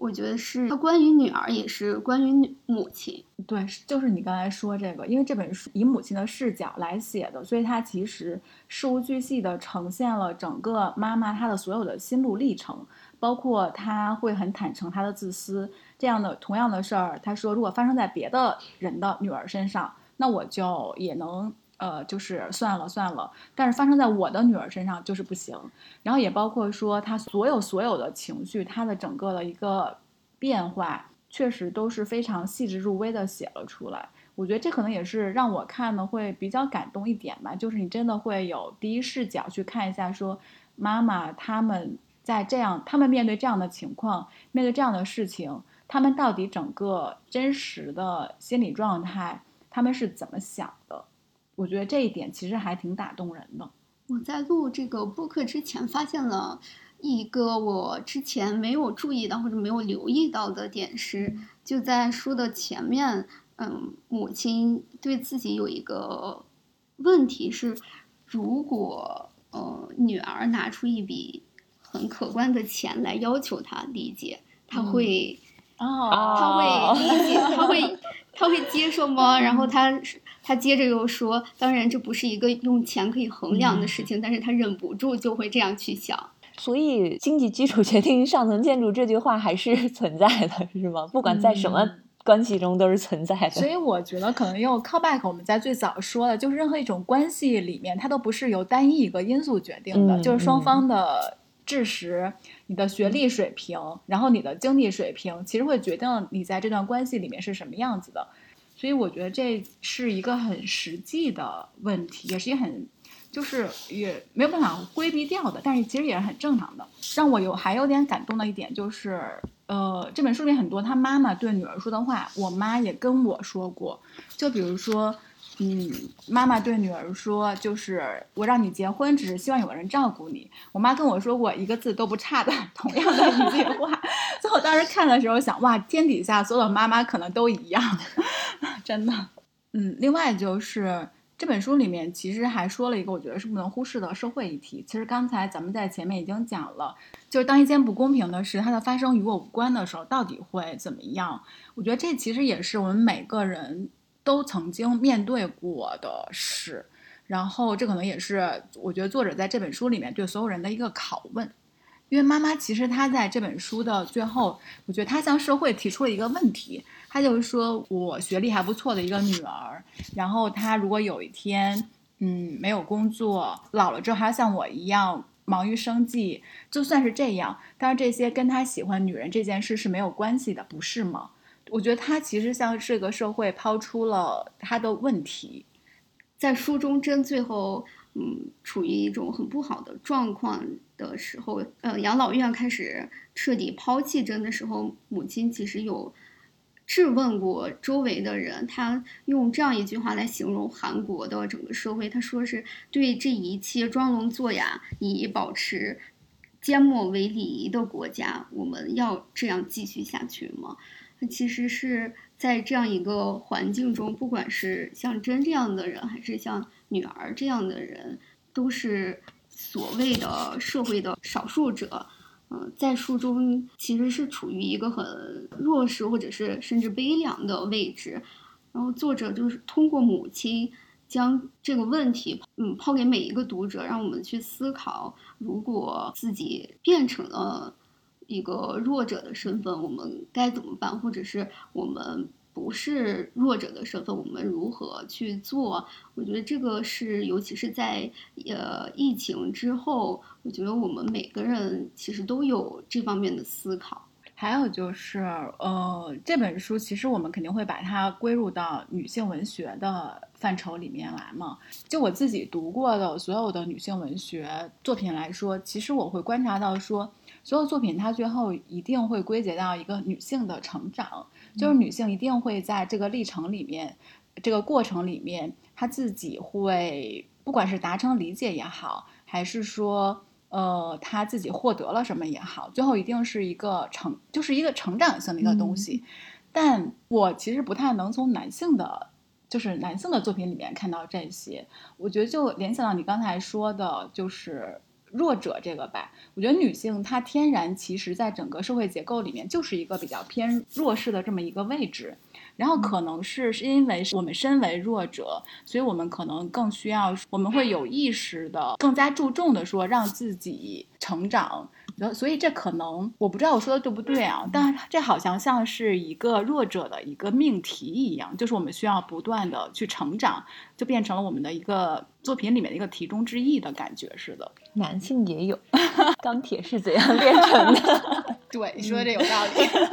[SPEAKER 3] 我觉得是它关于女儿，也是关于母亲。
[SPEAKER 1] 对，就是你刚才说这个，因为这本书以母亲的视角来写的，所以它其实事无巨细的呈现了整个妈妈她的所有的心路历程，包括她会很坦诚她的自私这样的同样的事儿。她说，如果发生在别的人的女儿身上，那我就也能。呃，就是算了算了，但是发生在我的女儿身上就是不行。然后也包括说，她所有所有的情绪，她的整个的一个变化，确实都是非常细致入微的写了出来。我觉得这可能也是让我看的会比较感动一点吧，就是你真的会有第一视角去看一下，说妈妈他们在这样，他们面对这样的情况，面对这样的事情，他们到底整个真实的心理状态，他们是怎么想的？我觉得这一点其实还挺打动人的。
[SPEAKER 3] 我在录这个播客之前，发现了一个我之前没有注意到或者没有留意到的点是，就在书的前面，嗯，母亲对自己有一个问题是：如果呃女儿拿出一笔很可观的钱来要求她理解，她会
[SPEAKER 1] 哦，
[SPEAKER 3] 他会理解，她会 她会接受吗？然后他。他接着又说：“当然，这不是一个用钱可以衡量的事情，但是他忍不住就会这样去想。
[SPEAKER 2] 所以，经济基础决定上层建筑这句话还是存在的，是吗？不管在什么关系中都是存在的。
[SPEAKER 1] 所以，我觉得可能用 call back 我们在最早说的，就是任何一种关系里面，它都不是由单一一个因素决定的，就是双方的知识、你的学历水平，然后你的经济水平，其实会决定你在这段关系里面是什么样子的。”所以我觉得这是一个很实际的问题，也是一个很，就是也没有办法规避掉的，但是其实也是很正常的。让我有还有点感动的一点就是，呃，这本书里很多他妈妈对女儿说的话，我妈也跟我说过。就比如说，嗯，妈妈对女儿说，就是我让你结婚，只是希望有个人照顾你。我妈跟我说过一个字都不差的同样的一句话。所以我当时看的时候想，哇，天底下所有的妈妈可能都一样。真的，嗯，另外就是这本书里面其实还说了一个我觉得是不能忽视的社会议题。其实刚才咱们在前面已经讲了，就是当一件不公平的事它的发生与我无关的时候，到底会怎么样？我觉得这其实也是我们每个人都曾经面对过的事。然后这可能也是我觉得作者在这本书里面对所有人的一个拷问。因为妈妈其实她在这本书的最后，我觉得她向社会提出了一个问题。她就是说，我学历还不错的一个女儿，然后她如果有一天，嗯，没有工作，老了之后还要像我一样忙于生计，就算是这样，但是这些跟她喜欢女人这件事是没有关系的，不是吗？我觉得他其实向这个社会抛出了他的问题，
[SPEAKER 3] 在书中真最后，嗯，处于一种很不好的状况的时候，呃，养老院开始彻底抛弃真的时候，母亲其实有。质问过周围的人，他用这样一句话来形容韩国的整个社会，他说是对这一切装聋作哑以保持缄默为礼仪的国家，我们要这样继续下去吗？其实是在这样一个环境中，不管是像真这样的人，还是像女儿这样的人，都是所谓的社会的少数者。嗯，在书中其实是处于一个很弱势或者是甚至悲凉的位置，然后作者就是通过母亲将这个问题嗯抛给每一个读者，让我们去思考，如果自己变成了一个弱者的身份，我们该怎么办，或者是我们。不是弱者的身份，我们如何去做？我觉得这个是，尤其是在呃疫情之后，我觉得我们每个人其实都有这方面的思考。
[SPEAKER 1] 还有就是，呃，这本书其实我们肯定会把它归入到女性文学的范畴里面来嘛。就我自己读过的所有的女性文学作品来说，其实我会观察到说，所有作品它最后一定会归结到一个女性的成长。就是女性一定会在这个历程里面，这个过程里面，她自己会不管是达成理解也好，还是说呃他自己获得了什么也好，最后一定是一个成，就是一个成长性的一个东西。但我其实不太能从男性的，就是男性的作品里面看到这些。我觉得就联想到你刚才说的，就是。弱者这个吧，我觉得女性她天然其实在整个社会结构里面就是一个比较偏弱势的这么一个位置，然后可能是是因为我们身为弱者，所以我们可能更需要，我们会有意识的更加注重的说让自己成长。所以这可能我不知道我说的对不对啊，但这好像像是一个弱者的一个命题一样，就是我们需要不断的去成长，就变成了我们的一个作品里面的一个题中之意的感觉似的。
[SPEAKER 2] 男性也有，钢铁是怎样炼成的？
[SPEAKER 1] 对，你说的这有道理。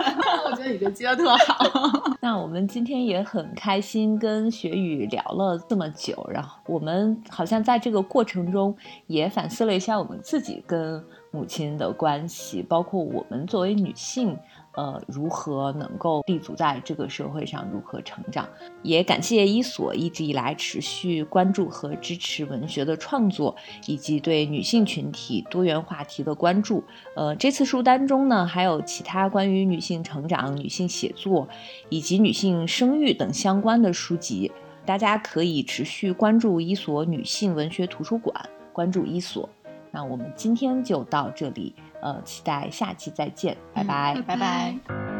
[SPEAKER 1] 我觉得你这接的特好。
[SPEAKER 2] 那我们今天也很开心跟雪雨聊了这么久，然后我们好像在这个过程中也反思了一下我们自己跟。母亲的关系，包括我们作为女性，呃，如何能够立足在这个社会上，如何成长？也感谢伊索一直以来持续关注和支持文学的创作，以及对女性群体多元话题的关注。呃，这次书单中呢，还有其他关于女性成长、女性写作以及女性生育等相关的书籍，大家可以持续关注伊索女性文学图书馆，关注伊索。那我们今天就到这里，呃，期待下期再见，拜拜，
[SPEAKER 1] 拜拜。